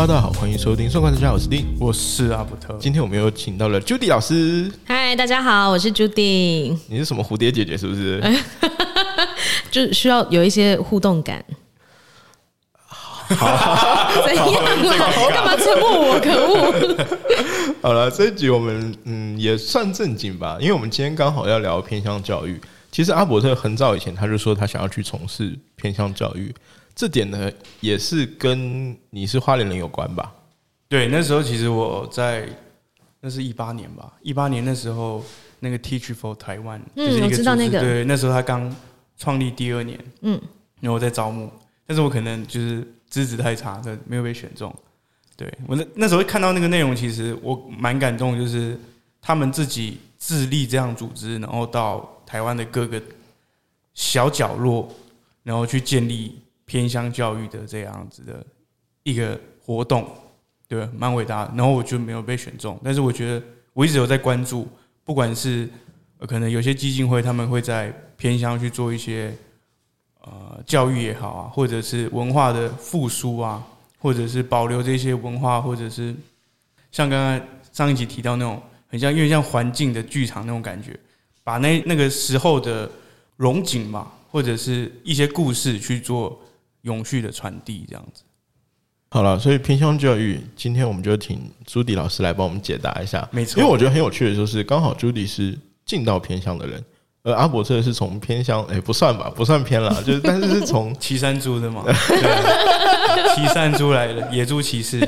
Hello，大家好，欢迎收听《算卦之家》，我是丁，我是阿伯特。今天我们又请到了 Judy 老师。嗨，大家好，我是 Judy。你是什么蝴蝶姐姐？是不是？就需要有一些互动感。好，怎样啦？干嘛沉默我？可恶！好了，这一集我们嗯也算正经吧，因为我们今天刚好要聊偏向教育。其实阿伯特很早以前他就说他想要去从事偏向教育，这点呢也是跟你是花莲人有关吧？对，那时候其实我在那是一八年吧，一八年那时候那个 Teach for Taiwan，嗯，我知道那个。对，那时候他刚创立第二年，嗯，然后在招募，但是我可能就是资质太差，的没有被选中。对我那那时候看到那个内容，其实我蛮感动，就是他们自己自立这样组织，然后到。台湾的各个小角落，然后去建立偏乡教育的这样子的一个活动，对，蛮伟大。然后我就没有被选中，但是我觉得我一直有在关注，不管是可能有些基金会他们会在偏乡去做一些呃教育也好啊，或者是文化的复苏啊，或者是保留这些文化，或者是像刚刚上一集提到那种很像，因为像环境的剧场那种感觉。把那那个时候的荣景嘛，或者是一些故事去做永续的传递，这样子。好了，所以偏向教育，今天我们就请朱迪老师来帮我们解答一下。没错，因为我觉得很有趣的就是，刚好朱迪是进到偏向的人，而阿伯特是从偏向，哎，不算吧，不算偏了，就是但是是从 岐山猪的嘛，岐山猪来的野猪骑士，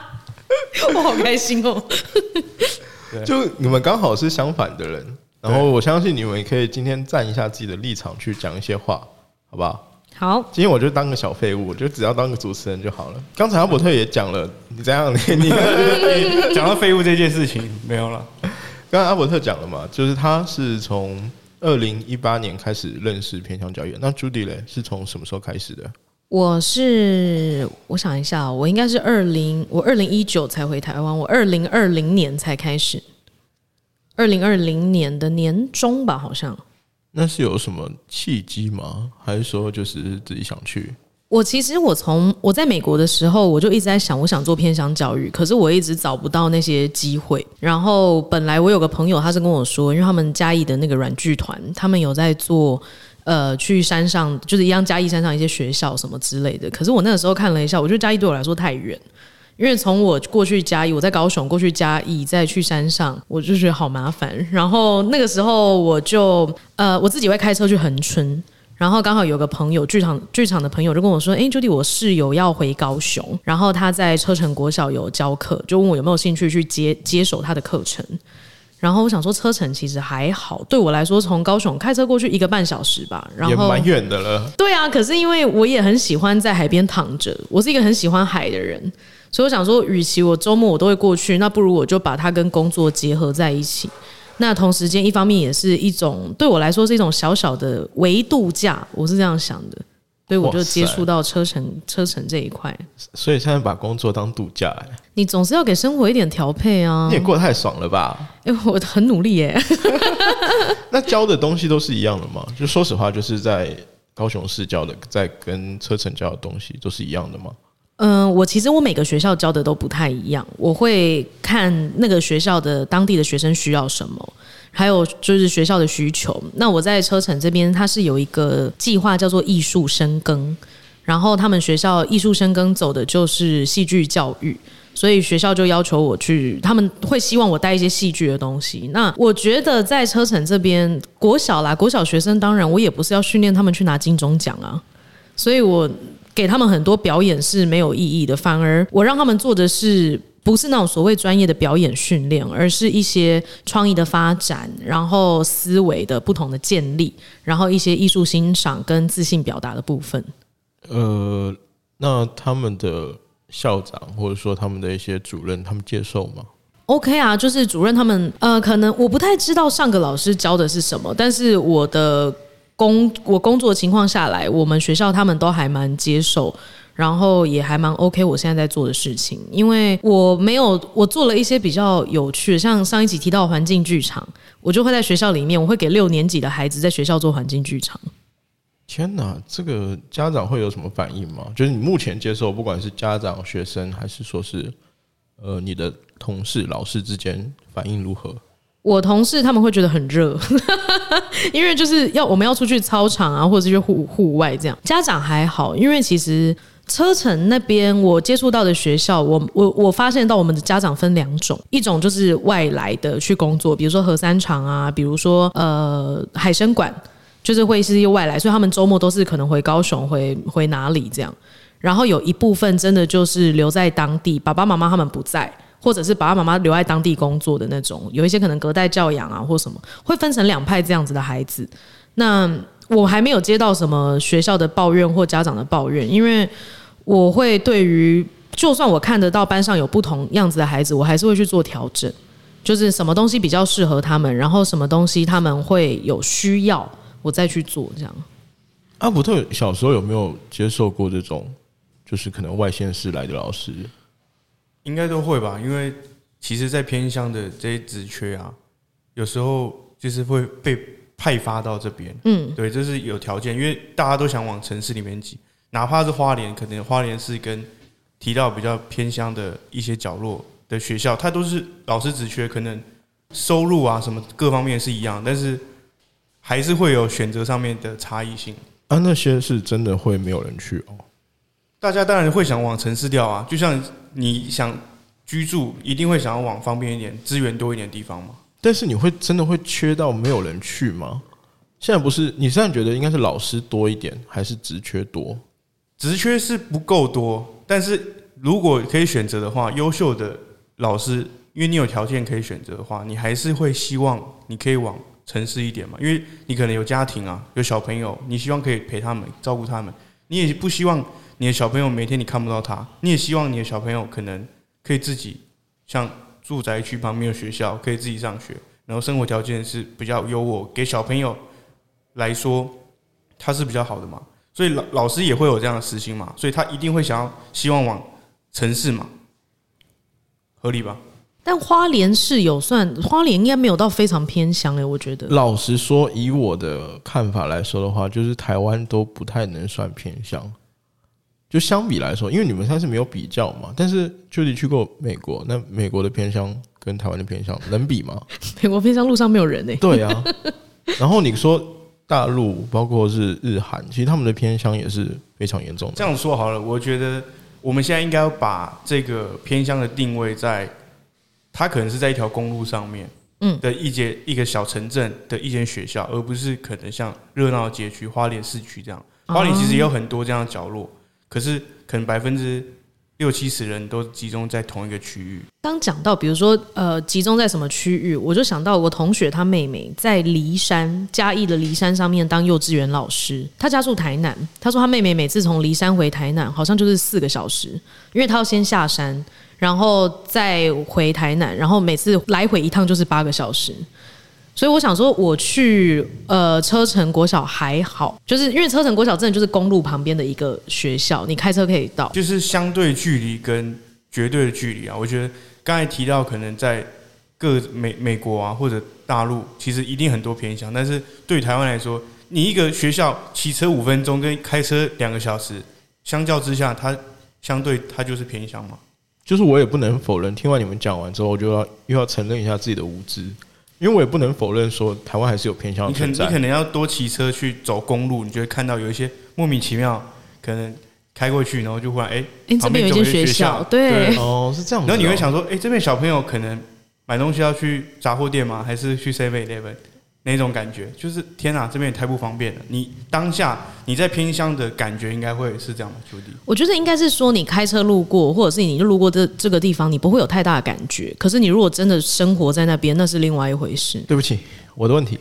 我好开心哦。就你们刚好是相反的人。然后我相信你们可以今天站一下自己的立场去讲一些话，好不好？好，今天我就当个小废物，我就只要当个主持人就好了。刚才阿伯特也讲了，你怎样？你你讲到废物这件事情没有了。刚才阿伯特讲了嘛，就是他是从二零一八年开始认识偏向教育。那朱迪嘞是从什么时候开始的？我是我想一下，我应该是二零我二零一九才回台湾，我二零二零年才开始。二零二零年的年中吧，好像。那是有什么契机吗？还是说就是自己想去？我其实我从我在美国的时候，我就一直在想，我想做偏乡教育，可是我一直找不到那些机会。然后本来我有个朋友，他是跟我说，因为他们嘉义的那个软剧团，他们有在做，呃，去山上就是一样嘉义山上一些学校什么之类的。可是我那个时候看了一下，我觉得嘉义对我来说太远。因为从我过去嘉义，我在高雄过去嘉义，再去山上，我就觉得好麻烦。然后那个时候我就呃，我自己会开车去恒春，然后刚好有个朋友剧场剧场的朋友就跟我说：“哎，Judy，我室友要回高雄，然后他在车城国小有教课，就问我有没有兴趣去接接手他的课程。”然后我想说，车程其实还好，对我来说，从高雄开车过去一个半小时吧，然后也蛮远的了。对啊，可是因为我也很喜欢在海边躺着，我是一个很喜欢海的人。所以我想说，与其我周末我都会过去，那不如我就把它跟工作结合在一起。那同时间，一方面也是一种对我来说是一种小小的维度假，我是这样想的。所以我就接触到车程车程这一块。所以现在把工作当度假哎，你总是要给生活一点调配啊。你也过得太爽了吧？因为我很努力耶。那教的东西都是一样的吗？就说实话，就是在高雄市教的，在跟车程教的东西都是一样的吗？嗯，我其实我每个学校教的都不太一样，我会看那个学校的当地的学生需要什么，还有就是学校的需求。那我在车城这边，它是有一个计划叫做艺术深耕，然后他们学校艺术深耕走的就是戏剧教育，所以学校就要求我去，他们会希望我带一些戏剧的东西。那我觉得在车城这边，国小啦，国小学生当然我也不是要训练他们去拿金钟奖啊，所以我。给他们很多表演是没有意义的，反而我让他们做的是不是那种所谓专业的表演训练，而是一些创意的发展，然后思维的不同的建立，然后一些艺术欣赏跟自信表达的部分。呃，那他们的校长或者说他们的一些主任，他们接受吗？OK 啊，就是主任他们呃，可能我不太知道上个老师教的是什么，但是我的。工我工作情况下来，我们学校他们都还蛮接受，然后也还蛮 OK。我现在在做的事情，因为我没有我做了一些比较有趣，像上一集提到环境剧场，我就会在学校里面，我会给六年级的孩子在学校做环境剧场。天哪，这个家长会有什么反应吗？就是你目前接受，不管是家长、学生，还是说是呃你的同事、老师之间反应如何？我同事他们会觉得很热，因为就是要我们要出去操场啊，或者是去户户外这样。家长还好，因为其实车城那边我接触到的学校，我我我发现到我们的家长分两种，一种就是外来的去工作，比如说核三厂啊，比如说呃海参馆，就是会是一些外来，所以他们周末都是可能回高雄、回回哪里这样。然后有一部分真的就是留在当地，爸爸妈妈他们不在。或者是爸爸妈妈留在当地工作的那种，有一些可能隔代教养啊，或什么，会分成两派这样子的孩子。那我还没有接到什么学校的抱怨或家长的抱怨，因为我会对于，就算我看得到班上有不同样子的孩子，我还是会去做调整，就是什么东西比较适合他们，然后什么东西他们会有需要，我再去做这样。阿伯特小时候有没有接受过这种，就是可能外县市来的老师？应该都会吧，因为其实，在偏乡的这些职缺啊，有时候就是会被派发到这边。嗯，对，这是有条件，因为大家都想往城市里面挤，哪怕是花莲，可能花莲是跟提到比较偏乡的一些角落的学校，它都是老师职缺，可能收入啊什么各方面是一样，但是还是会有选择上面的差异性。啊，那些是真的会没有人去哦。大家当然会想往城市调啊，就像你想居住，一定会想要往方便一点、资源多一点的地方吗。但是你会真的会缺到没有人去吗？现在不是你现在觉得应该是老师多一点，还是职缺多？职缺是不够多，但是如果可以选择的话，优秀的老师，因为你有条件可以选择的话，你还是会希望你可以往城市一点嘛，因为你可能有家庭啊，有小朋友，你希望可以陪他们、照顾他们，你也不希望。你的小朋友每天你看不到他，你也希望你的小朋友可能可以自己像住宅区旁边的学校可以自己上学，然后生活条件是比较优渥，给小朋友来说他是比较好的嘛，所以老老师也会有这样的私心嘛，所以他一定会想要希望往城市嘛，合理吧？但花莲是有算花莲应该没有到非常偏乡诶，我觉得。老实说，以我的看法来说的话，就是台湾都不太能算偏乡。就相比来说，因为你们算是没有比较嘛，但是就你去过美国，那美国的偏乡跟台湾的偏乡能比吗？美国偏乡路上没有人呢。对啊，然后你说大陆，包括是日韩，其实他们的偏乡也是非常严重的。这样说好了，我觉得我们现在应该要把这个偏乡的定位在，它可能是在一条公路上面，嗯，的一间一个小城镇的一间学校，而不是可能像热闹街区、花莲市区这样。花莲其实也有很多这样的角落。可是，可能百分之六七十人都集中在同一个区域。刚讲到，比如说，呃，集中在什么区域，我就想到我同学他妹妹在骊山嘉义的骊山上面当幼稚园老师。他家住台南，他说他妹妹每次从骊山回台南，好像就是四个小时，因为他要先下山，然后再回台南，然后每次来回一趟就是八个小时。所以我想说，我去呃车城国小还好，就是因为车城国小真的就是公路旁边的一个学校，你开车可以到。就是相对距离跟绝对的距离啊，我觉得刚才提到可能在各美美国啊或者大陆，其实一定很多偏向，但是对台湾来说，你一个学校骑车五分钟跟开车两个小时，相较之下，它相对它就是偏向嘛。就是我也不能否认，听完你们讲完之后，我就要又要承认一下自己的无知。因为我也不能否认说台湾还是有偏向你可。你可能要多骑车去走公路，你就会看到有一些莫名其妙，可能开过去，然后就忽然哎，这边有一间学校，对，哦，是这样。然后你会想说，哎，这边小朋友可能买东西要去杂货店吗？还是去 Seven Eleven？那种感觉就是天哪，这边也太不方便了。你当下你在偏乡的感觉应该会是这样的，朱迪。我觉得应该是说，你开车路过，或者是你就路过这这个地方，你不会有太大的感觉。可是你如果真的生活在那边，那是另外一回事。对不起，我的问题。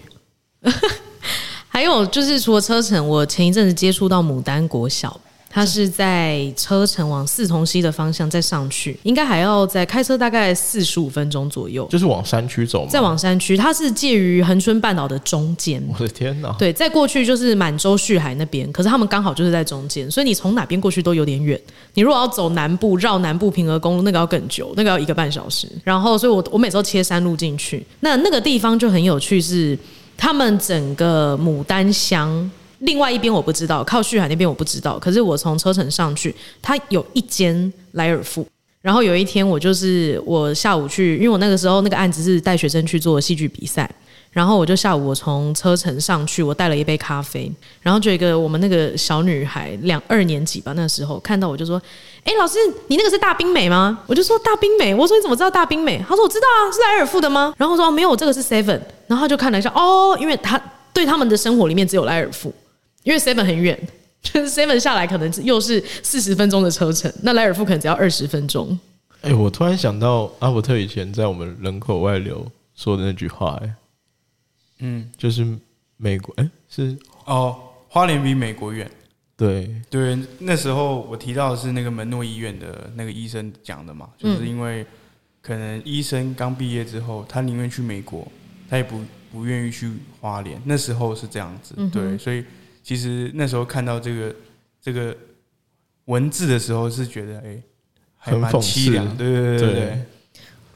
还有就是，除了车程，我前一阵子接触到牡丹国小。它是在车城往四重溪的方向再上去，应该还要再开车大概四十五分钟左右。就是往山区走，再往山区，它是介于恒春半岛的中间。我的天哪！对，再过去就是满洲旭海那边，可是他们刚好就是在中间，所以你从哪边过去都有点远。你如果要走南部，绕南部平和公路，那个要更久，那个要一个半小时。然后，所以我我每次都切山路进去。那那个地方就很有趣，是他们整个牡丹乡。另外一边我不知道，靠旭海那边我不知道。可是我从车程上去，它有一间莱尔富。然后有一天我就是我下午去，因为我那个时候那个案子是带学生去做戏剧比赛。然后我就下午我从车程上去，我带了一杯咖啡，然后就一个我们那个小女孩两二年级吧，那时候看到我就说：“哎，老师，你那个是大冰美吗？”我就说：“大冰美。”我说：“你怎么知道大冰美？”他说：“我知道啊，是莱尔富的吗？”然后说：“没有，这个是 Seven。”然后他就看了一下，哦，因为他对他们的生活里面只有莱尔富，因为 Seven 很远，就 是 Seven 下来可能又是四十分钟的车程，那莱尔富可能只要二十分钟。哎，我突然想到阿伯特以前在我们人口外流说的那句话，哎。嗯，就是美国，哎，是哦，花莲比美国远。对对，那时候我提到的是那个门诺医院的那个医生讲的嘛，就是因为可能医生刚毕业之后，他宁愿去美国，他也不不愿意去花莲。那时候是这样子，对，所以其实那时候看到这个这个文字的时候，是觉得哎，还蛮凄凉。对对对对。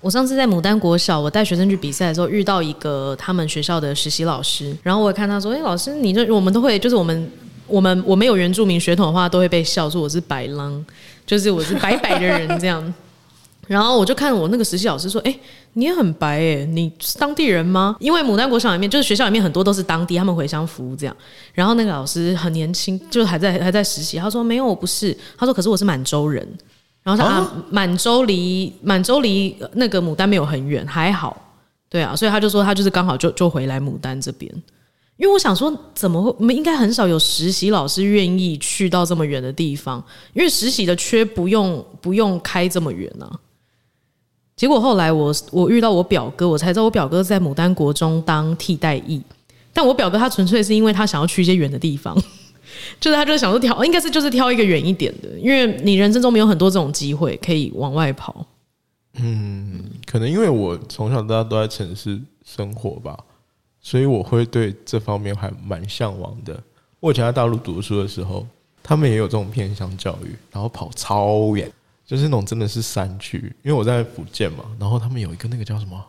我上次在牡丹国小，我带学生去比赛的时候，遇到一个他们学校的实习老师，然后我看他说：“哎，老师，你这我们都会，就是我们我们我没有原住民血统的话，都会被笑说我是白狼，就是我是白白的人这样。”然后我就看我那个实习老师说：“哎，你也很白哎，你是当地人吗？因为牡丹国小里面就是学校里面很多都是当地，他们回乡服务这样。然后那个老师很年轻，就还在还在实习，他说没有，我不是。他说可是我是满洲人。”然后他满洲离满洲离那个牡丹没有很远，还好，对啊，所以他就说他就是刚好就就回来牡丹这边，因为我想说怎么会，我们应该很少有实习老师愿意去到这么远的地方，因为实习的缺不用不用开这么远呢。结果后来我我遇到我表哥，我才知道我表哥在牡丹国中当替代役，但我表哥他纯粹是因为他想要去一些远的地方。就是他，就是想说挑，应该是就是挑一个远一点的，因为你人生中没有很多这种机会可以往外跑。嗯，可能因为我从小到大都在城市生活吧，所以我会对这方面还蛮向往的。我以前在大陆读书的时候，他们也有这种偏向教育，然后跑超远，就是那种真的是山区。因为我在福建嘛，然后他们有一个那个叫什么？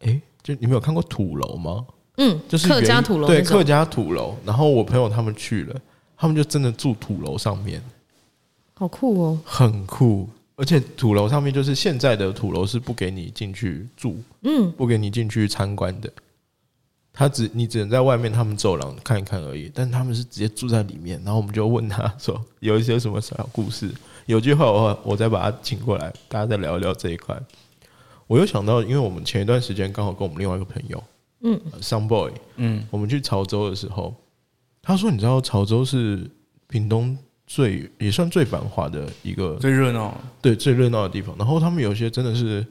哎，就你们有看过土楼吗？嗯，就是客家土楼，对客家土楼。然后我朋友他们去了，他们就真的住土楼上面，好酷哦，很酷。而且土楼上面就是现在的土楼是不给你进去住，嗯，不给你进去参观的。他只你只能在外面他们走廊看一看而已。但他们是直接住在里面。然后我们就问他说有一些什么小故事。有句话我我再把他请过来，大家再聊一聊这一块。我又想到，因为我们前一段时间刚好跟我们另外一个朋友。嗯，Some Boy，嗯，我们去潮州的时候，他说：“你知道潮州是屏东最也算最繁华的一个最热闹，对最热闹的地方。然后他们有些真的是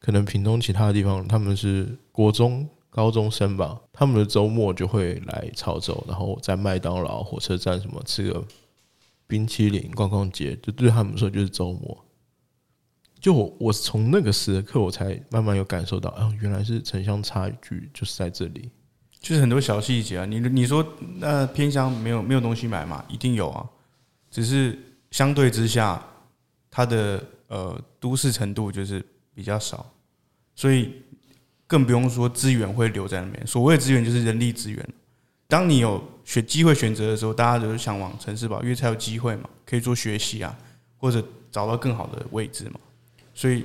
可能屏东其他的地方，他们是国中高中生吧，他们的周末就会来潮州，然后在麦当劳、火车站什么吃个冰淇淋、逛逛街，就对他们说就是周末。”就我，我从那个时刻，我才慢慢有感受到，啊，原来是城乡差距就是在这里，就是很多小细节啊。你你说那偏乡没有没有东西买嘛？一定有啊，只是相对之下，它的呃都市程度就是比较少，所以更不用说资源会留在那边。所谓资源就是人力资源。当你有选机会选择的时候，大家都是想往城市跑，因为才有机会嘛，可以做学习啊，或者找到更好的位置嘛。所以，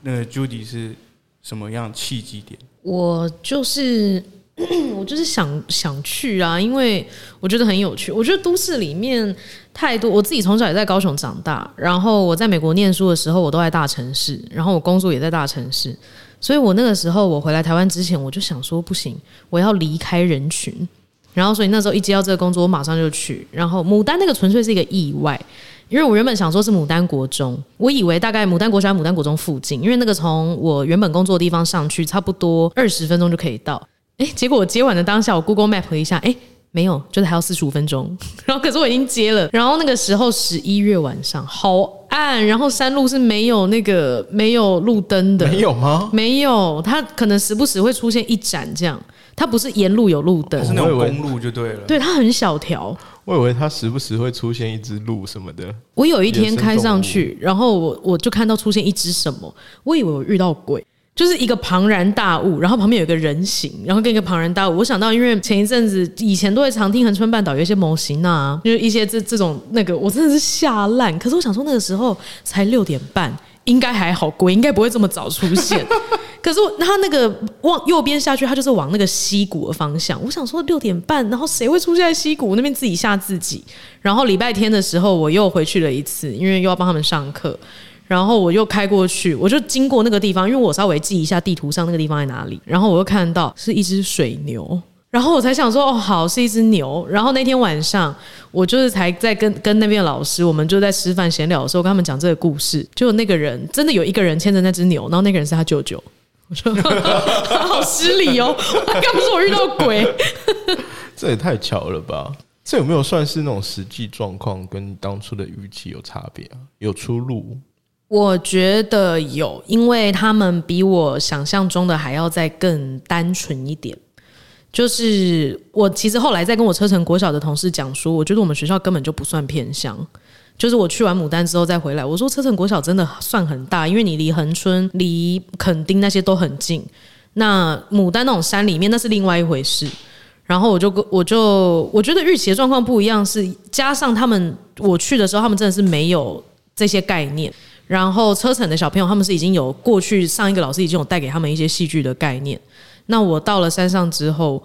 那个 Judy 是什么样契机点？我就是 我就是想想去啊，因为我觉得很有趣。我觉得都市里面太多，我自己从小也在高雄长大，然后我在美国念书的时候，我都在大城市，然后我工作也在大城市，所以我那个时候我回来台湾之前，我就想说不行，我要离开人群。然后，所以那时候一接到这个工作，我马上就去。然后，牡丹那个纯粹是一个意外。因为我原本想说是牡丹国中，我以为大概牡丹国小、牡丹国中附近，因为那个从我原本工作的地方上去差不多二十分钟就可以到。哎，结果我接完的当下，我 Google Map 了一下，哎，没有，就是还要四十五分钟。然后可是我已经接了，然后那个时候十一月晚上好暗，然后山路是没有那个没有路灯的，没有吗？没有，它可能时不时会出现一盏这样，它不是沿路有路灯，是那种公路就对了。对，它很小条。我以为它时不时会出现一只鹿什么的。我有一天开上去，然后我我就看到出现一只什么，我以为我遇到鬼，就是一个庞然大物，然后旁边有一个人形，然后跟一个庞然大物。我想到，因为前一阵子以前都会常听恒春半岛有一些模型啊，就是一些这这种那个，我真的是吓烂。可是我想说，那个时候才六点半，应该还好，鬼应该不会这么早出现。可是他那个往右边下去，他就是往那个溪谷的方向。我想说六点半，然后谁会出现在溪谷那边自己吓自己？然后礼拜天的时候，我又回去了一次，因为又要帮他们上课。然后我又开过去，我就经过那个地方，因为我稍微记一下地图上那个地方在哪里。然后我又看到是一只水牛，然后我才想说哦，好是一只牛。然后那天晚上我就是才在跟跟那边老师，我们就在吃饭闲聊的时候，跟他们讲这个故事。就那个人真的有一个人牵着那只牛，然后那个人是他舅舅。我说好失礼哦，刚不是我遇到鬼，这也太巧了吧？这有没有算是那种实际状况跟当初的预期有差别啊？有出入？我觉得有，因为他们比我想象中的还要再更单纯一点。就是我其实后来在跟我车城国小的同事讲说，我觉得我们学校根本就不算偏乡。就是我去完牡丹之后再回来，我说车城国小真的算很大，因为你离恒春、离垦丁那些都很近。那牡丹那种山里面，那是另外一回事。然后我就跟我就我觉得预期的状况不一样，是加上他们我去的时候，他们真的是没有这些概念。然后车城的小朋友，他们是已经有过去上一个老师已经有带给他们一些戏剧的概念。那我到了山上之后，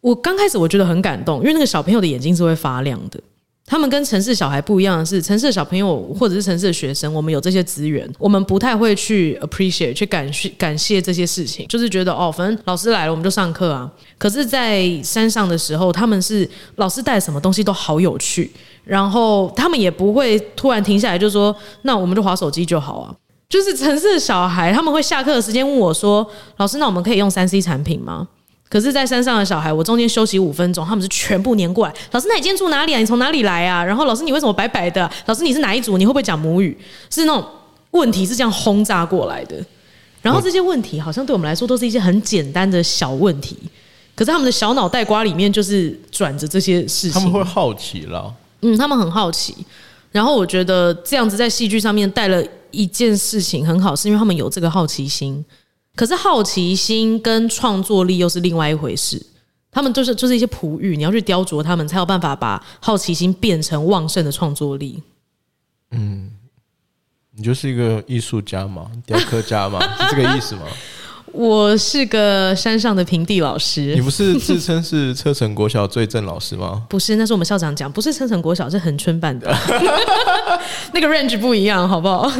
我刚开始我觉得很感动，因为那个小朋友的眼睛是会发亮的。他们跟城市小孩不一样的是，城市的小朋友或者是城市的学生，我们有这些资源，我们不太会去 appreciate 去感谢感谢这些事情，就是觉得哦，反正老师来了我们就上课啊。可是，在山上的时候，他们是老师带什么东西都好有趣，然后他们也不会突然停下来就说，那我们就划手机就好啊。就是城市的小孩，他们会下课的时间问我说，老师，那我们可以用三 C 产品吗？可是，在山上的小孩，我中间休息五分钟，他们是全部黏过来。老师，那你今天住哪里啊？你从哪里来啊？然后，老师，你为什么白白的？老师，你是哪一组？你会不会讲母语？是那种问题是这样轰炸过来的。然后这些问题好像对我们来说都是一些很简单的小问题，可是他们的小脑袋瓜里面就是转着这些事情。他们会好奇了，嗯，他们很好奇。然后我觉得这样子在戏剧上面带了一件事情很好，是因为他们有这个好奇心。可是好奇心跟创作力又是另外一回事，他们就是就是一些璞玉，你要去雕琢他们，才有办法把好奇心变成旺盛的创作力。嗯，你就是一个艺术家嘛，雕刻家嘛，是这个意思吗？我是个山上的平地老师。你不是自称是车城国小最正老师吗？不是，那是我们校长讲，不是车城国小，是恒春办的，那个 range 不一样，好不好？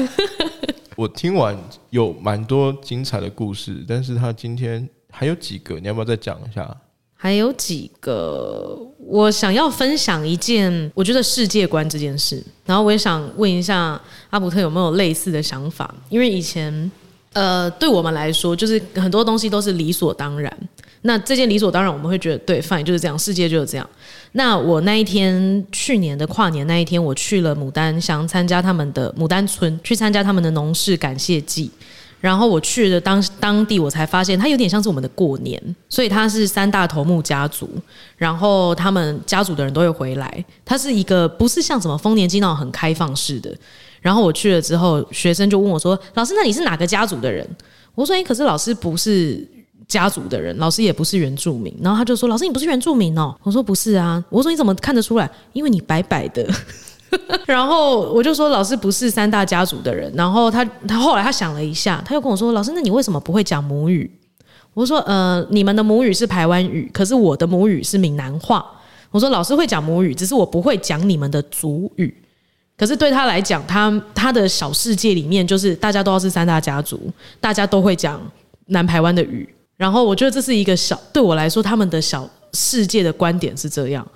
我听完有蛮多精彩的故事，但是他今天还有几个，你要不要再讲一下？还有几个，我想要分享一件，我觉得世界观这件事，然后我也想问一下阿卜特有没有类似的想法？因为以前，呃，对我们来说，就是很多东西都是理所当然。那这件理所当然，我们会觉得对，fine 就是这样，世界就是这样。那我那一天去年的跨年那一天，我去了牡丹乡参加他们的牡丹村，去参加他们的农事感谢祭。然后我去了当当地，我才发现它有点像是我们的过年，所以它是三大头目家族，然后他们家族的人都会回来。它是一个不是像什么丰年祭那种很开放式的。然后我去了之后，学生就问我说：“老师，那你是哪个家族的人？”我说：“哎，可是老师不是。”家族的人，老师也不是原住民，然后他就说：“老师，你不是原住民哦。”我说：“不是啊。”我说：“你怎么看得出来？因为你白白的。”然后我就说：“老师不是三大家族的人。”然后他他后来他想了一下，他又跟我说：“老师，那你为什么不会讲母语？”我说：“呃，你们的母语是台湾语，可是我的母语是闽南话。”我说：“老师会讲母语，只是我不会讲你们的族语。可是对他来讲，他他的小世界里面就是大家都要是三大家族，大家都会讲南台湾的语。”然后我觉得这是一个小对我来说，他们的小世界的观点是这样。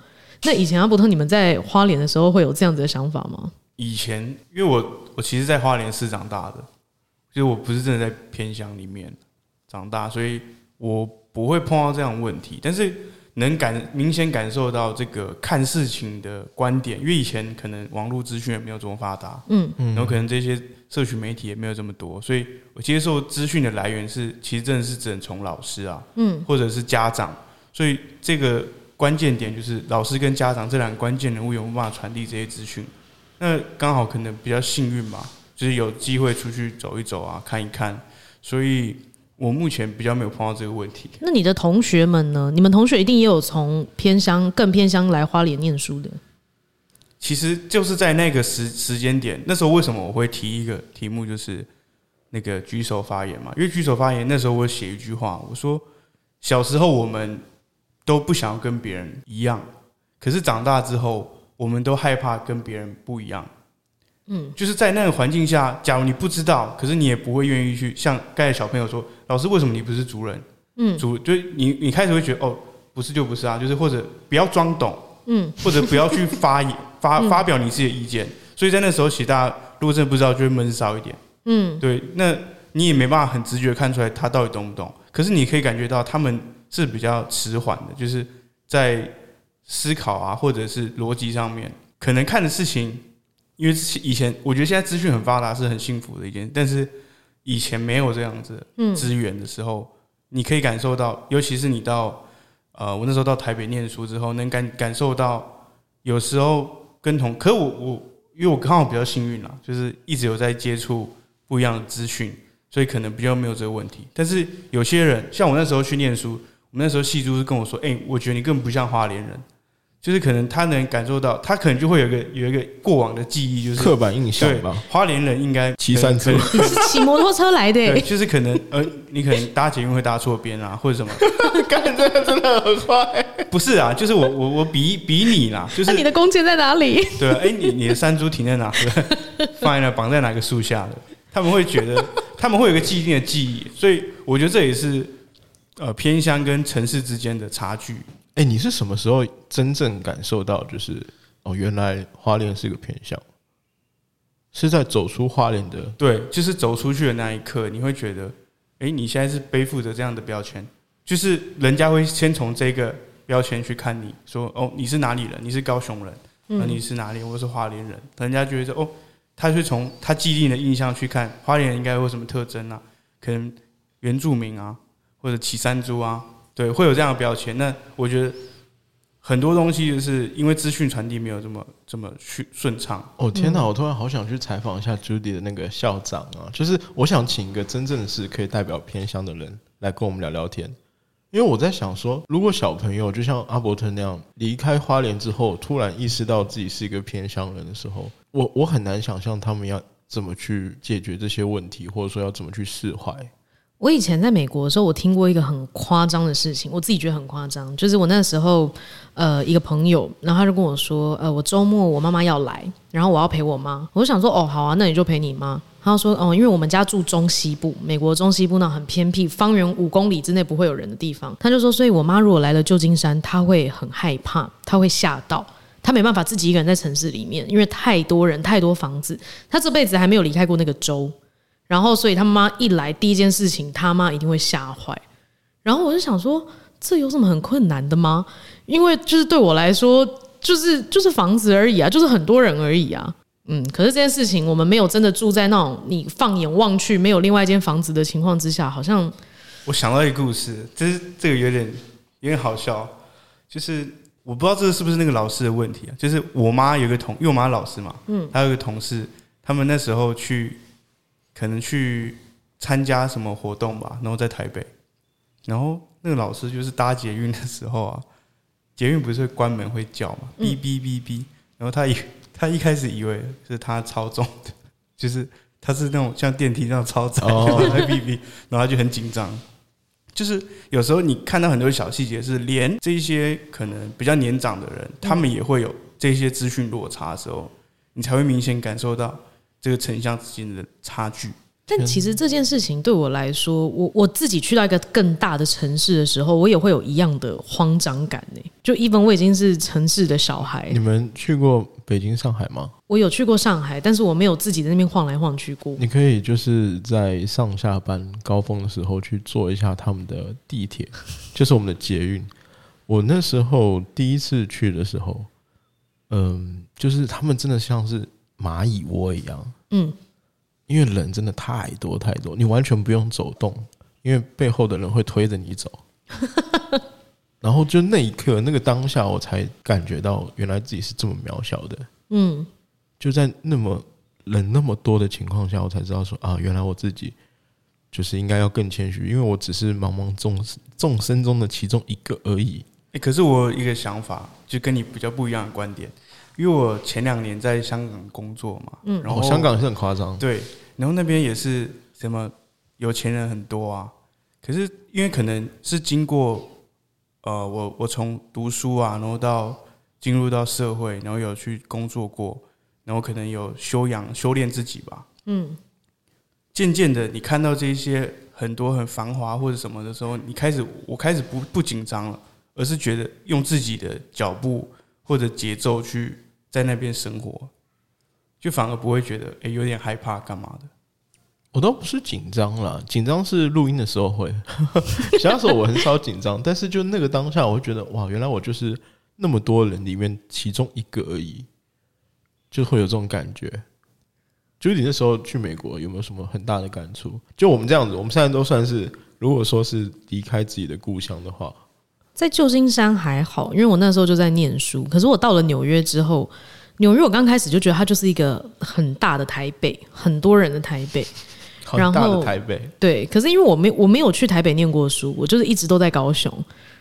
那以前阿伯特，你们在花莲的时候会有这样子的想法吗？以前因为我我其实，在花莲市长大的，就是我不是真的在偏乡里面长大，所以我不会碰到这样问题。但是能感明显感受到这个看事情的观点，因为以前可能网络资讯也没有这么发达，嗯嗯，然后可能这些。社群媒体也没有这么多，所以我接受资讯的来源是，其实真的是只能从老师啊，嗯，或者是家长，所以这个关键点就是老师跟家长这两个关键人物有没有办法传递这些资讯。那刚好可能比较幸运吧，就是有机会出去走一走啊，看一看，所以我目前比较没有碰到这个问题。那你的同学们呢？你们同学一定也有从偏乡更偏乡来花莲念书的。其实就是在那个时时间点，那时候为什么我会提一个题目，就是那个举手发言嘛？因为举手发言那时候我写一句话，我说小时候我们都不想要跟别人一样，可是长大之后，我们都害怕跟别人不一样。嗯，就是在那个环境下，假如你不知道，可是你也不会愿意去像刚才小朋友说，老师为什么你不是族人？嗯，族就你你开始会觉得哦，不是就不是啊，就是或者不要装懂，嗯，或者不要去发言 发发表你自己的意见。所以在那时候，其实大家如果真的不知道，就会闷骚一点。嗯，对，那你也没办法很直觉看出来他到底懂不懂。可是你可以感觉到他们是比较迟缓的，就是在思考啊，或者是逻辑上面，可能看的事情。因为以前我觉得现在资讯很发达是很幸福的一件，但是以前没有这样子资源的时候，你可以感受到，尤其是你到呃，我那时候到台北念书之后，能感感受到有时候跟同，可我我因为我刚好比较幸运啦，就是一直有在接触不一样的资讯，所以可能比较没有这个问题。但是有些人像我那时候去念书，我们那时候系主是跟我说，哎，我觉得你根本不像花莲人。就是可能他能感受到，他可能就会有一个有一个过往的记忆，就是刻板印象吧。花莲人应该骑山车，骑摩托车来的，就是可能呃，你可能搭捷运会搭错边啊，或者什么。干这个真的很坏。不是啊，就是我我我比比你啦，就是你的弓箭在哪里？对，哎，你你的山猪停在哪？放在那绑在哪个树下的？他们会觉得他们会有一个既定的记忆，所以我觉得这也是呃偏乡跟城市之间的差距。哎，你是什么时候真正感受到，就是哦，原来花莲是个偏向，是在走出花莲的？对，就是走出去的那一刻，你会觉得，哎，你现在是背负着这样的标签，就是人家会先从这个标签去看你，说哦，你是哪里人？你是高雄人？那你是哪里？我是花莲人。人家觉得哦，他是从他既定的印象去看花莲人应该有什么特征啊？可能原住民啊，或者骑山猪啊。对，会有这样的标签。那我觉得很多东西就是因为资讯传递没有这么这么顺顺畅。哦天哪！我突然好想去采访一下 Judy 的那个校长啊，就是我想请一个真正的是可以代表偏乡的人来跟我们聊聊天。因为我在想说，如果小朋友就像阿伯特那样离开花莲之后，突然意识到自己是一个偏乡人的时候，我我很难想象他们要怎么去解决这些问题，或者说要怎么去释怀。我以前在美国的时候，我听过一个很夸张的事情，我自己觉得很夸张。就是我那时候，呃，一个朋友，然后他就跟我说，呃，我周末我妈妈要来，然后我要陪我妈。我就想说，哦，好啊，那你就陪你妈。他说，哦，因为我们家住中西部，美国中西部那很偏僻，方圆五公里之内不会有人的地方。他就说，所以我妈如果来了旧金山，她会很害怕，她会吓到，她没办法自己一个人在城市里面，因为太多人，太多房子，她这辈子还没有离开过那个州。然后，所以他妈一来，第一件事情，他妈一定会吓坏。然后我就想说，这有什么很困难的吗？因为就是对我来说，就是就是房子而已啊，就是很多人而已啊。嗯，可是这件事情，我们没有真的住在那种你放眼望去没有另外一间房子的情况之下，好像。我想到一个故事，就是这个有点有点好笑，就是我不知道这个是不是那个老师的问题啊？就是我妈有个同，因为我妈老师嘛，嗯，她有一个同事，他们那时候去。可能去参加什么活动吧，然后在台北，然后那个老师就是搭捷运的时候啊，捷运不是会关门会叫嘛，哔哔哔哔，然后他以他一开始以为是他操纵的，就是他是那种像电梯那样操纵，在哔哔，然后他就很紧张。就是有时候你看到很多小细节，是连这些可能比较年长的人，他们也会有这些资讯落差的时候，你才会明显感受到。这个城乡之间的差距，但其实这件事情对我来说，我我自己去到一个更大的城市的时候，我也会有一样的慌张感呢。就一 n 我已经是城市的小孩，你们去过北京、上海吗？我有去过上海，但是我没有自己在那边晃来晃去过。你可以就是在上下班高峰的时候去坐一下他们的地铁，就是我们的捷运。我那时候第一次去的时候，嗯，就是他们真的像是。蚂蚁窝一样，嗯，因为人真的太多太多，你完全不用走动，因为背后的人会推着你走。然后就那一刻，那个当下，我才感觉到原来自己是这么渺小的。嗯，就在那么人那么多的情况下，我才知道说啊，原来我自己就是应该要更谦虚，因为我只是茫茫众众生中的其中一个而已。哎，可是我有一个想法，就跟你比较不一样的观点，因为我前两年在香港工作嘛，嗯，然后香港是很夸张，对，然后那边也是什么有钱人很多啊，可是因为可能是经过，呃，我我从读书啊，然后到进入到社会，然后有去工作过，然后可能有修养修炼自己吧，嗯。渐渐的，你看到这些很多很繁华或者什么的时候，你开始，我开始不不紧张了，而是觉得用自己的脚步或者节奏去在那边生活，就反而不会觉得哎有点害怕干嘛的。我都不是紧张了，紧张是录音的时候会，其他时候我很少紧张。但是就那个当下，我会觉得哇，原来我就是那么多人里面其中一个而已，就会有这种感觉。就你那时候去美国有没有什么很大的感触？就我们这样子，我们现在都算是，如果说是离开自己的故乡的话，在旧金山还好，因为我那时候就在念书。可是我到了纽约之后，纽约我刚开始就觉得它就是一个很大的台北，很多人的台北，很大的台北。对，可是因为我没我没有去台北念过书，我就是一直都在高雄。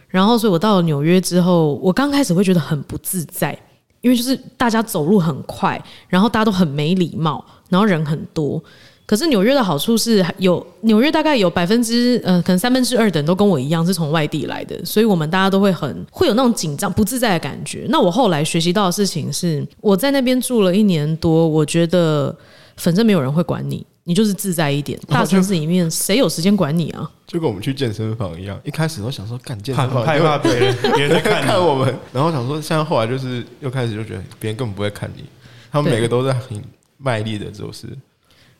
然后，所以我到了纽约之后，我刚开始会觉得很不自在，因为就是大家走路很快，然后大家都很没礼貌。然后人很多，可是纽约的好处是有纽约大概有百分之呃可能三分之二的人都跟我一样是从外地来的，所以我们大家都会很会有那种紧张不自在的感觉。那我后来学习到的事情是，我在那边住了一年多，我觉得反正没有人会管你，你就是自在一点。大城市里面谁有时间管你啊？就跟我们去健身房一样，一开始都想说干健身房害怕别人别人在 看我们，然后想说现在后来就是又开始就觉得别人根本不会看你，他们每个都在很。卖力的就是，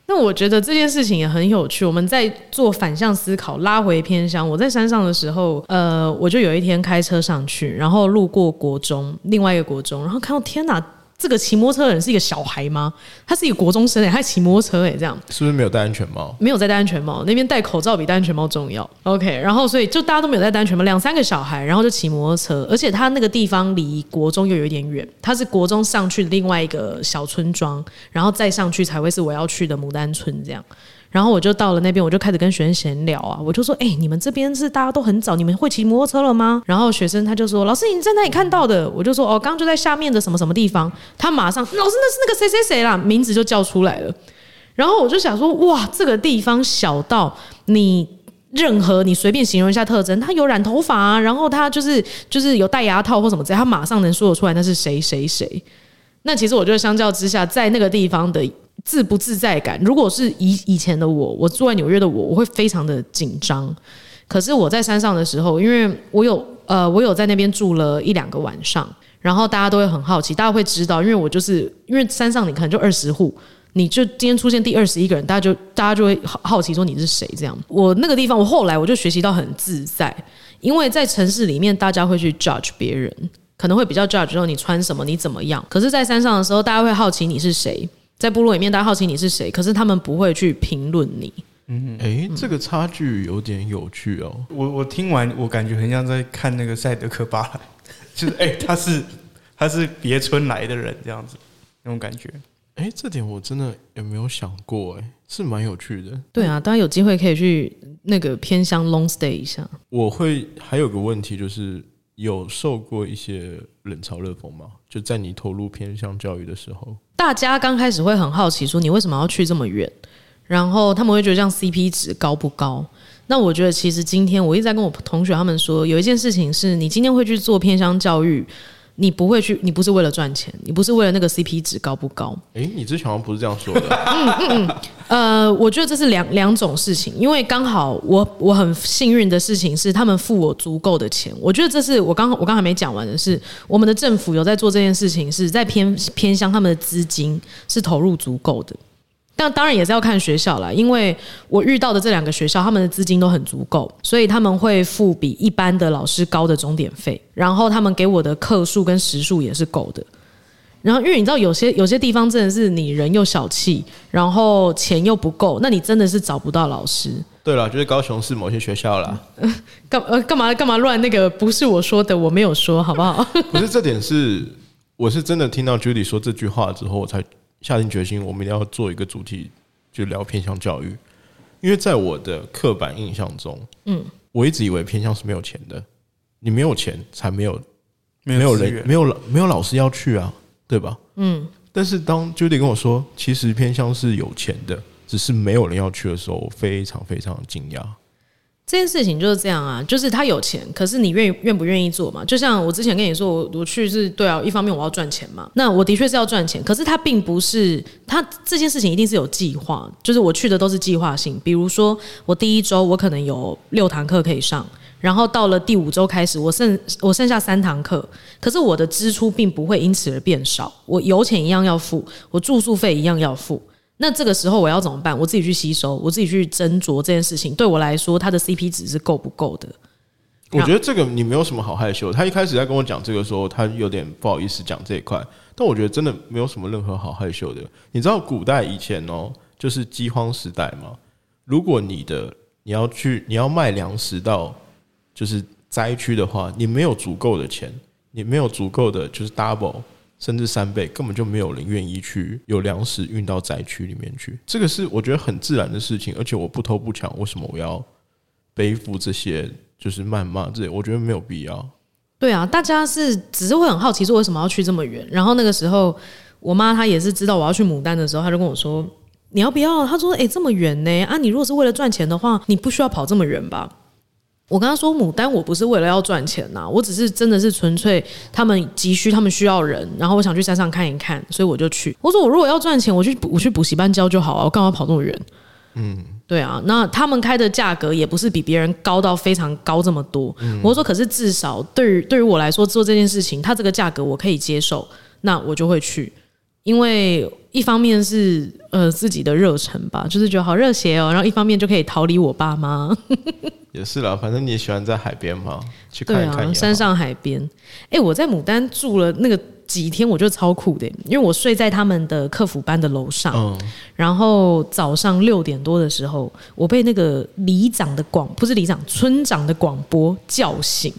那我觉得这件事情也很有趣。我们在做反向思考，拉回偏乡。我在山上的时候，呃，我就有一天开车上去，然后路过国中，另外一个国中，然后看到天哪！这个骑摩托车的人是一个小孩吗？他是一个国中生哎，他骑摩托车哎，这样是不是没有戴安全帽？没有在戴安全帽，那边戴口罩比戴安全帽重要。OK，然后所以就大家都没有戴安全帽，两三个小孩，然后就骑摩托车，而且他那个地方离国中又有一点远，他是国中上去的另外一个小村庄，然后再上去才会是我要去的牡丹村这样。然后我就到了那边，我就开始跟学生闲聊啊，我就说：“哎，你们这边是大家都很早，你们会骑摩托车了吗？”然后学生他就说：“老师，你在哪里看到的？”我就说：“哦，刚刚就在下面的什么什么地方。”他马上：“老师，那是那个谁谁谁啦，名字就叫出来了。”然后我就想说：“哇，这个地方小到你任何你随便形容一下特征，他有染头发啊，然后他就是就是有戴牙套或什么之类，他马上能说得出来那是谁谁谁。那其实我觉得相较之下，在那个地方的。”自不自在感，如果是以以前的我，我住在纽约的我，我会非常的紧张。可是我在山上的时候，因为我有呃，我有在那边住了一两个晚上，然后大家都会很好奇，大家会知道，因为我就是因为山上你可能就二十户，你就今天出现第二十一个人，大家就大家就会好好奇说你是谁这样。我那个地方，我后来我就学习到很自在，因为在城市里面，大家会去 judge 别人，可能会比较 judge 说你穿什么，你怎么样。可是，在山上的时候，大家会好奇你是谁。在部落里面，大家好奇你是谁，可是他们不会去评论你。嗯，哎，这个差距有点有趣哦。我我听完，我感觉很像在看那个赛德克巴莱，就是哎，他是他是别村来的人这样子那种感觉。哎，这点我真的有没有想过？哎，是蛮有趣的。对啊，大家有机会可以去那个偏乡 long stay 一下。我会还有个问题就是。有受过一些冷嘲热讽吗？就在你投入偏向教育的时候，大家刚开始会很好奇，说你为什么要去这么远？然后他们会觉得这样 CP 值高不高？那我觉得其实今天我一直在跟我同学他们说，有一件事情是你今天会去做偏向教育。你不会去，你不是为了赚钱，你不是为了那个 CP 值高不高？哎，你之前好像不是这样说的。嗯嗯嗯，呃，我觉得这是两两种事情，因为刚好我我很幸运的事情是，他们付我足够的钱。我觉得这是我刚我刚才没讲完的是，我们的政府有在做这件事情，是在偏偏向他们的资金是投入足够的。但当然也是要看学校啦，因为我遇到的这两个学校，他们的资金都很足够，所以他们会付比一般的老师高的钟点费，然后他们给我的课数跟时数也是够的。然后，因为你知道，有些有些地方真的是你人又小气，然后钱又不够，那你真的是找不到老师。对了，就是高雄市某些学校啦。干呃干嘛干嘛乱那个？不是我说的，我没有说，好不好？不是这点是，我是真的听到 Judy 说这句话之后，我才。下定决心，我们一定要做一个主题，就聊偏向教育。因为在我的刻板印象中，嗯，我一直以为偏向是没有钱的，你没有钱才没有没没有人没有老没有老师要去啊，对吧？嗯。但是当 Judy 跟我说，其实偏向是有钱的，只是没有人要去的时候，我非常非常的惊讶。这件事情就是这样啊，就是他有钱，可是你愿意愿不愿意做嘛？就像我之前跟你说，我我去是对啊，一方面我要赚钱嘛，那我的确是要赚钱，可是他并不是他这件事情一定是有计划，就是我去的都是计划性，比如说我第一周我可能有六堂课可以上。然后到了第五周开始，我剩我剩下三堂课，可是我的支出并不会因此而变少，我油钱一样要付，我住宿费一样要付。那这个时候我要怎么办？我自己去吸收，我自己去斟酌这件事情，对我来说，它的 CP 值是够不够的？我觉得这个你没有什么好害羞。他一开始在跟我讲这个时候，他有点不好意思讲这一块，但我觉得真的没有什么任何好害羞的。你知道古代以前哦，就是饥荒时代嘛。如果你的你要去你要卖粮食到就是灾区的话，你没有足够的钱，你没有足够的就是 double 甚至三倍，根本就没有人愿意去有粮食运到灾区里面去。这个是我觉得很自然的事情，而且我不偷不抢，为什么我要背负这些就是谩骂？这我觉得没有必要。对啊，大家是只是会很好奇说为什么要去这么远。然后那个时候，我妈她也是知道我要去牡丹的时候，她就跟我说：“你要不要？”她说：“诶，这么远呢？啊，你如果是为了赚钱的话，你不需要跑这么远吧？”我跟他说：“牡丹，我不是为了要赚钱呐，我只是真的是纯粹他们急需，他们需要人，然后我想去山上看一看，所以我就去。我说我如果要赚钱，我去补我去补习班教就好啊，我干嘛跑那么远？嗯，对啊，那他们开的价格也不是比别人高到非常高这么多。我说，可是至少对于对于我来说做这件事情，它这个价格我可以接受，那我就会去，因为一方面是呃自己的热忱吧，就是觉得好热血哦，然后一方面就可以逃离我爸妈。也是啦，反正你也喜欢在海边嘛，去看一看。山上海边。哎、我在牡丹住了那个几天，我觉得超酷的，因为我睡在他们的客服班的楼上，嗯，然后早上六点多的时候，我被那个里长的广不是里长，村长的广播叫醒。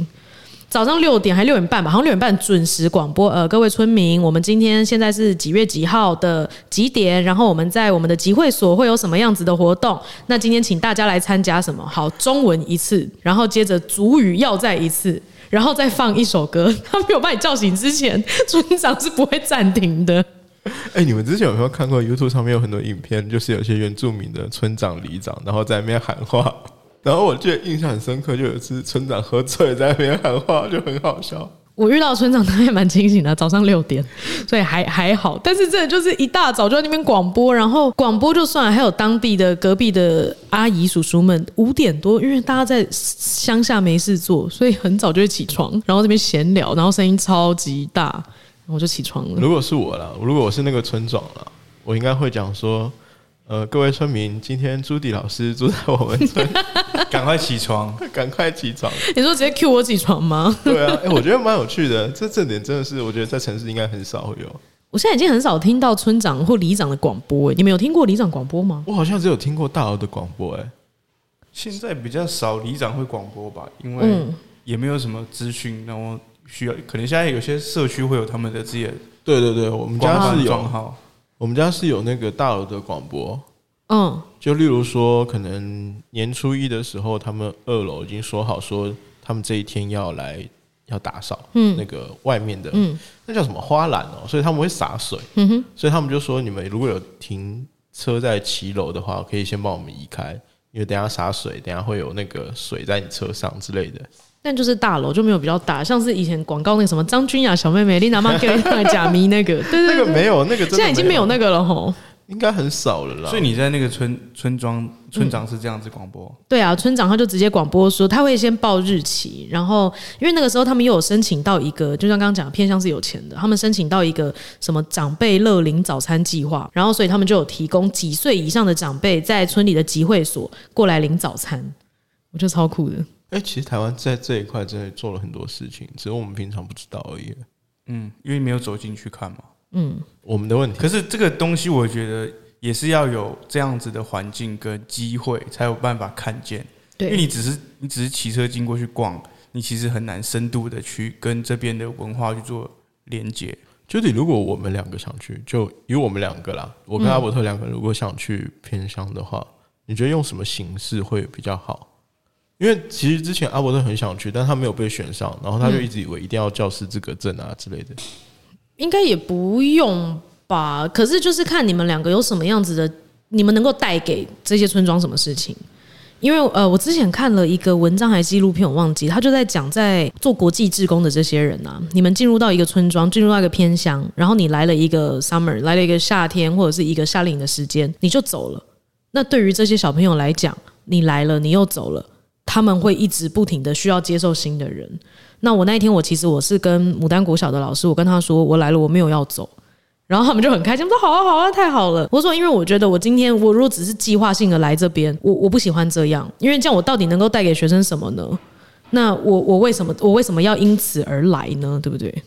早上六点还六点半吧，好像六点半准时广播。呃，各位村民，我们今天现在是几月几号的几点？然后我们在我们的集会所会有什么样子的活动？那今天请大家来参加什么？好，中文一次，然后接着主语要再一次，然后再放一首歌。他没有把你叫醒之前，村长是不会暂停的。哎、你们之前有没有看过 YouTube 上面有很多影片，就是有些原住民的村长、里长，然后在那边喊话。然后我记得印象很深刻，就有一次村长喝醉在那边喊话，就很好笑。我遇到村长，他也蛮清醒的，早上六点，所以还还好。但是真的就是一大早就在那边广播，然后广播就算了，还有当地的隔壁的阿姨叔叔们五点多，因为大家在乡下没事做，所以很早就会起床，然后这边闲聊，然后声音超级大，然后我就起床了。如果是我啦，如果我是那个村长啦，我应该会讲说，呃，各位村民，今天朱迪老师住在我们村，赶快起床！赶快起床。你说直接 Q 我起床吗？对啊，哎、我觉得蛮有趣的。这这点真的是，我觉得在城市应该很少会有。我现在已经很少听到村长或里长的广播，哎，你们有听过里长广播吗？我好像只有听过大鹅的广播、哎，现在比较少里长会广播吧，因为嗯也没有什么资讯，然后需要可能现在有些社区会有他们的自己的对对对，我们家是有我们家是有那个大楼的广播。嗯，就例如说，可能年初一的时候，他们二楼已经说好说，他们这一天要来要打扫，嗯那个外面的，嗯那叫什么花篮哦，所以他们会洒水，嗯哼，所以他们就说，你们如果有停车在骑楼的话，可以先帮我们移开，因为等下洒水，等下会有那个水在你车上之类的。但就是大楼就没有比较大，像是以前广告那个什么张君雅小妹妹丽娜妈给那假迷那个，对对對那个没有，那个现在已经没有那个，了吼。应该很少了啦。所以你在那个村村庄村长是这样子广播，对啊，村长他就直接广播说，他会先报日期，然后因为那个时候他们又有申请到一个，就像刚刚讲，偏向是有钱的，他们申请到一个什么长辈乐龄早餐计划，然后所以他们就有提供几岁以上的长辈在村里的集会所过来领早餐，我觉得超酷的。哎、其实台湾在这一块真的做了很多事情，只是我们平常不知道而已。嗯，因为没有走进去看嘛。嗯我们的问题，可是这个东西，我觉得也是要有这样子的环境跟机会，才有办法看见。对因为，你只是你只是骑车经过去逛，你其实很难深度的去跟这边的文化去做连接。就是如果我们两个想去，就以我们两个啦，我跟阿伯特两个如果想去偏乡的话，你觉得用什么形式会比较好？因为其实之前阿伯都很想去，但他没有被选上，然后他就一直以为一定要教师资格证啊之类的。应该也不用吧？可是就是看你们两个有什么样子的，你们能够带给这些村庄什么事情。因为呃，我之前看了一个文章还是纪录片，我忘记，他就在讲在做国际志工的这些人啊，你们进入到一个村庄，进入到一个偏乡，然后你来了一个 summer，来了一个夏天或者是一个夏令营的时间，你就走了。那对于这些小朋友来讲，你来了，你又走了。他们会一直不停的需要接受新的人。那我那一天，我其实我是跟牡丹国小的老师，我跟他说我来了，我没有要走。然后他们就很开心，说好啊好啊，太好了。我说因为我觉得我今天我如果只是计划性的来这边，我我不喜欢这样，因为这样我到底能够带给学生什么呢？那我我为什么我为什么要因此而来呢？对不对？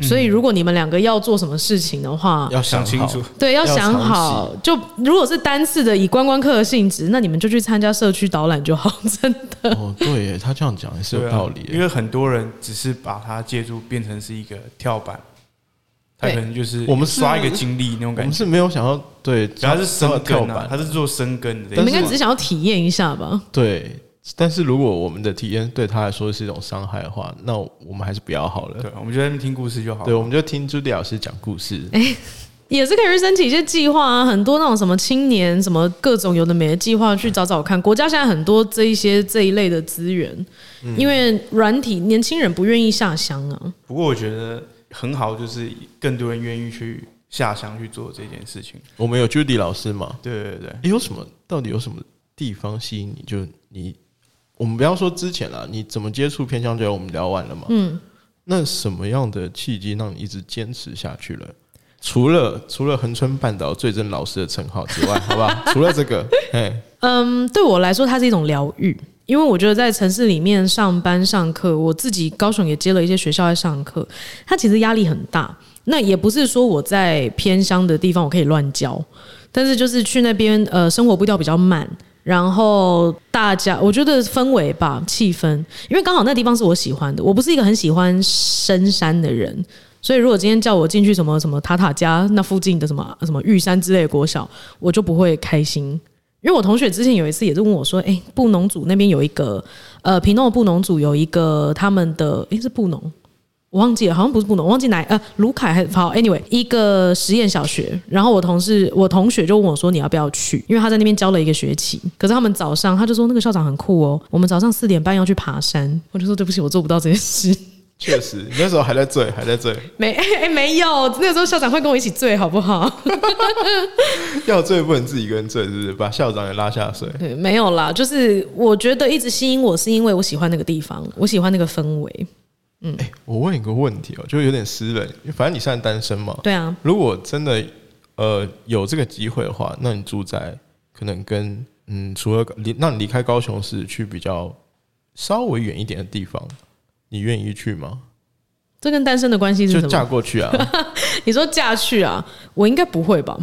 所以，如果你们两个要做什么事情的话，要想清楚。对，要想好。就如果是单次的以观光客的性质，那你们就去参加社区导览就好。真的。哦，对，他这样讲也是有道理。因为很多人只是把它借助变成是一个跳板，他可能就是我们刷一个经历那种感觉。我们是没有想要对，他是生根啊，他是做生根的。你们应该只是想要体验一下吧？对。但是如果我们的体验对他来说是一种伤害的话，那我们还是不要好了。对，我们就在那听故事就好。对，我们就听朱迪老师讲故事。哎，也是可以申请一些计划啊，很多那种什么青年什么各种有的没的计划去找找看。国家现在很多这一些这一类的资源，因为软体年轻人不愿意下乡啊。不过我觉得很好，就是更多人愿意去下乡去做这件事情。我们有朱迪老师嘛？对对对。有什么？到底有什么地方吸引你？就你。我们不要说之前了，你怎么接触偏向教育？我们聊完了嘛？嗯，那什么样的契机让你一直坚持下去了？除了除了恒春半岛最真老师的称号之外，好不好？除了这个，哎，嗯，对我来说，它是一种疗愈，因为我觉得在城市里面上班上课，我自己高雄也接了一些学校在上课，它其实压力很大。那也不是说我在偏乡的地方我可以乱教，但是就是去那边，呃，生活步调比较慢。然后大家，我觉得氛围吧，气氛，因为刚好那地方是我喜欢的。我不是一个很喜欢深山的人，所以如果今天叫我进去什么什么塔塔家那附近的什么什么玉山之类的国小，我就不会开心。因为我同学之前有一次也是问我说：“哎，布农组那边有一个，呃，平诺布农组有一个他们的，哎，是布农。”我忘记了，好像不是不能，我忘记哪呃，卢凯还是好，anyway，一个实验小学。然后我同事，我同学就问我说：“你要不要去？”因为他在那边教了一个学期。可是他们早上他就说那个校长很酷哦，我们早上四点半要去爬山。我就说对不起，我做不到这件事。确实，那时候还在醉，还在醉。没哎没有，那时候校长会跟我一起醉，好不好？要醉不能自己一个人醉，是不是？把校长也拉下水。对，没有啦，就是我觉得一直吸引我是因为我喜欢那个地方，我喜欢那个氛围。嗯，哎，我问一个问题哦，就有点私人，反正你现在单身嘛。对啊。如果真的呃有这个机会的话，那你住在可能跟嗯，除了离，那你离开高雄市去比较稍微远一点的地方，你愿意去吗？这跟单身的关系是什么？就嫁过去啊？你说嫁去啊？我应该不会吧？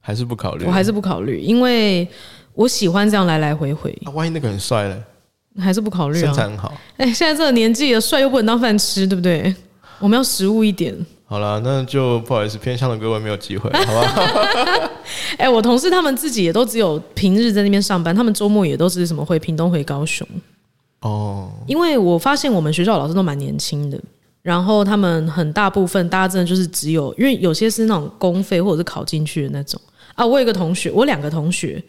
还是不考虑？我还是不考虑，因为我喜欢这样来来回回。那万一那个很帅嘞？还是不考虑啊？身材很好。哎，现在这个年纪了，帅又不能当饭吃，对不对？我们要实物一点。好了，那就不好意思，偏向的各位没有机会，好吧？哎，我同事他们自己也都只有平日在那边上班，他们周末也都是什么回屏东、回高雄。哦。因为我发现我们学校老师都蛮年轻的，然后他们很大部分大家真的就是只有，因为有些是那种公费或者是考进去的那种啊。我有一个同学，我两个同学，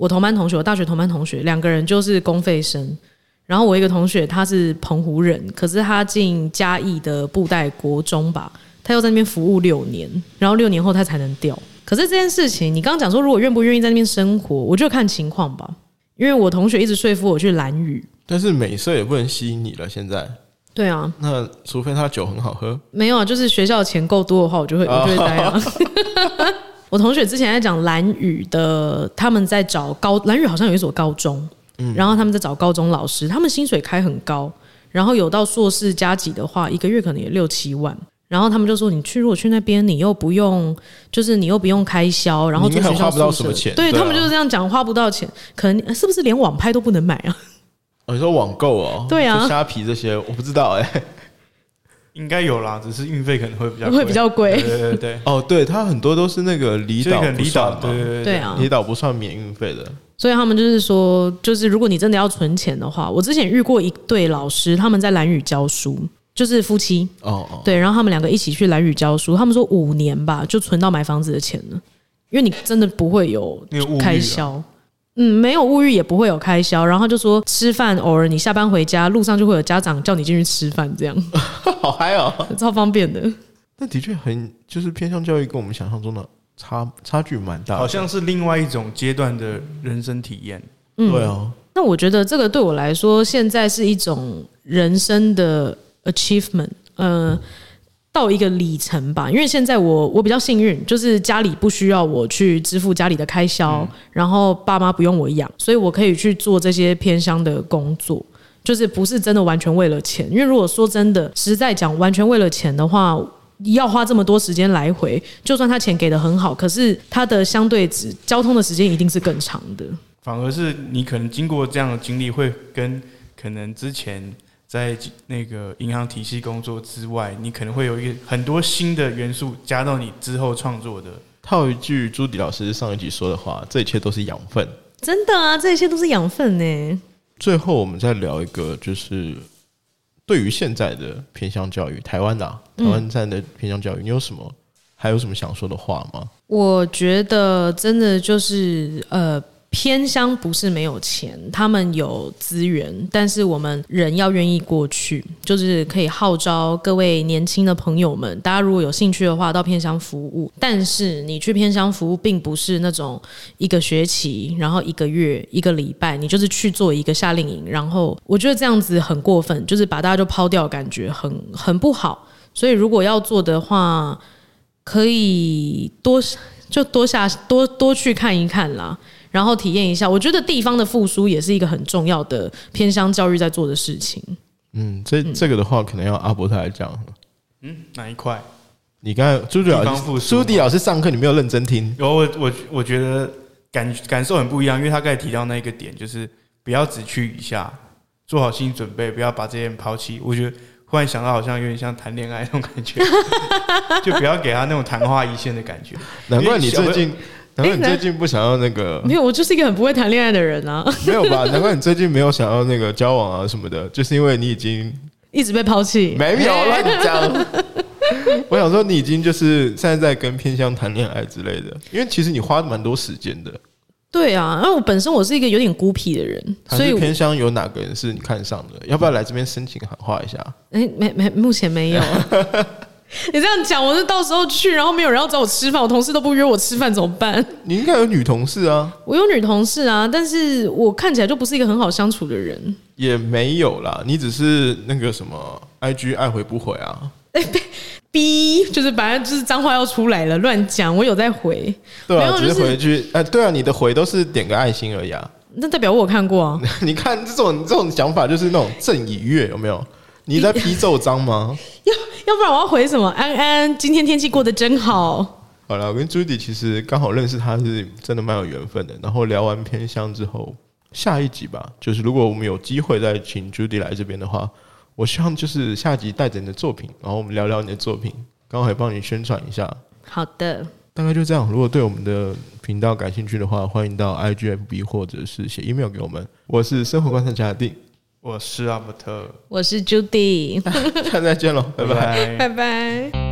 我同班同学，我大学同班同学，两个人就是公费生。然后我一个同学他是澎湖人，可是他进嘉义的布袋国中吧，他又在那边服务六年，然后六年后他才能调。可是这件事情，你刚刚讲说如果愿不愿意在那边生活，我就看情况吧。因为我同学一直说服我去蓝屿，但是美色也不能吸引你了。现在对啊，那除非他酒很好喝，没有啊，就是学校钱够多的话，我就会我就会待啊。我同学之前在讲蓝宇的，他们在找高蓝宇好像有一所高中。然后他们在找高中老师，他们薪水开很高，然后有到硕士加级的话，一个月可能也六七万。然后他们就说：“你去，如果去那边，你又不用，就是你又不用开销，然后住学校宿舍，对他们就是这样讲，花不到钱，可能是不是连网拍都不能买啊？”哦你说网购哦？对啊，虾皮这些我不知道哎，应该有啦，只是运费可能会比较会比较贵。对对对，哦，对，它很多都是那个离岛，离岛，对对对。啊，离岛不算免运费的。所以他们就是说，就是如果你真的要存钱的话，我之前遇过一对老师，他们在蓝屿教书，就是夫妻。哦哦，对，然后他们两个一起去蓝屿教书，他们说五年吧就存到买房子的钱了，因为你真的不会有开销。嗯，没有物欲也不会有开销，然后就说吃饭，偶尔你下班回家路上就会有家长叫你进去吃饭，这样 好嗨哦！超方便的。那的确很就是偏向教育，跟我们想象中的差差距蛮大的。好像是另外一种阶段的人生体验。对啊，那我觉得这个对我来说，现在是一种人生的 achievement，呃，到一个里程吧。因为现在我我比较幸运，就是家里不需要我去支付家里的开销，然后爸妈不用我养，所以我可以去做这些偏乡的工作。就是不是真的完全为了钱，因为如果说真的实在讲完全为了钱的话，要花这么多时间来回，就算他钱给的很好，可是他的相对值交通的时间一定是更长的。反而是你可能经过这样的经历，会跟可能之前在那个银行体系工作之外，你可能会有一个很多新的元素加到你之后创作的。套一句朱迪老师上一集说的话，这一切都是养分。真的啊，这一切都是养分呢。最后，我们再聊一个，就是对于现在的偏向教育，台湾的、啊、台湾站的偏向教育，你有什么还有什么想说的话吗？我觉得真的就是呃。偏乡不是没有钱，他们有资源，但是我们人要愿意过去，就是可以号召各位年轻的朋友们，大家如果有兴趣的话，到偏乡服务。但是你去偏乡服务，并不是那种一个学期，然后一个月、一个礼拜，你就是去做一个夏令营，然后我觉得这样子很过分，就是把大家就抛掉，感觉很很不好。所以如果要做的话，可以多就多下多多去看一看啦。然后体验一下，我觉得地方的复苏也是一个很重要的偏乡教育在做的事情。嗯，这这个的话，可能要阿伯特来讲。嗯，哪一块？你刚才朱迪老师，朱迪老师上课你没有认真听。有我我我觉得感感受很不一样，因为他刚才提到那一个点，就是不要只去一下，做好心理准备，不要把这些人抛弃。我觉得忽然想到，好像有点像谈恋爱那种感觉，就不要给他那种昙花一现的感觉。难怪你最近，难怪你最近不想要那个，没有，我就是一个很不会谈恋爱的人啊，没有吧？难怪你最近没有想要那个交往啊什么的，就是因为你已经一直被抛弃。没有乱讲。我想说，你已经就是现在在跟偏向谈恋爱之类的，因为其实你花蛮多时间的。对啊，因为我本身我是一个有点孤僻的人，所以偏向有哪个人是你看上的？要不要来这边申请喊话一下？哎，没没，目前没有。你这样讲，我是到时候去，然后没有人要找我吃饭，我同事都不约我吃饭，怎么办？你应该有女同事啊，我有女同事啊，但是我看起来就不是一个很好相处的人。也没有啦，你只是那个什么 IG 爱回不回啊？哎逼就是反正就是脏话要出来了，乱讲。我有在回，对啊，只是回去，哎、对啊，你的回都是点个爱心而已啊。那代表我有看过啊。你看这种这种想法，就是那种正以悦，有没有？你在批奏章吗？要要不然我要回什么？安安，今天天气过得真好。好了，我跟朱迪其实刚好认识他是真的蛮有缘分的。然后聊完偏乡之后，下一集吧，就是如果我们有机会再请朱迪来这边的话，我希望就是下集带着你的作品，然后我们聊聊你的作品，刚好也帮你宣传一下。好的，大概就这样。如果对我们的频道感兴趣的话，欢迎到 IGFB 或者是写 email 给我们。我是生活观察家的定，我是阿伯特，我是 Judy，下次再见喽，拜拜。拜拜拜。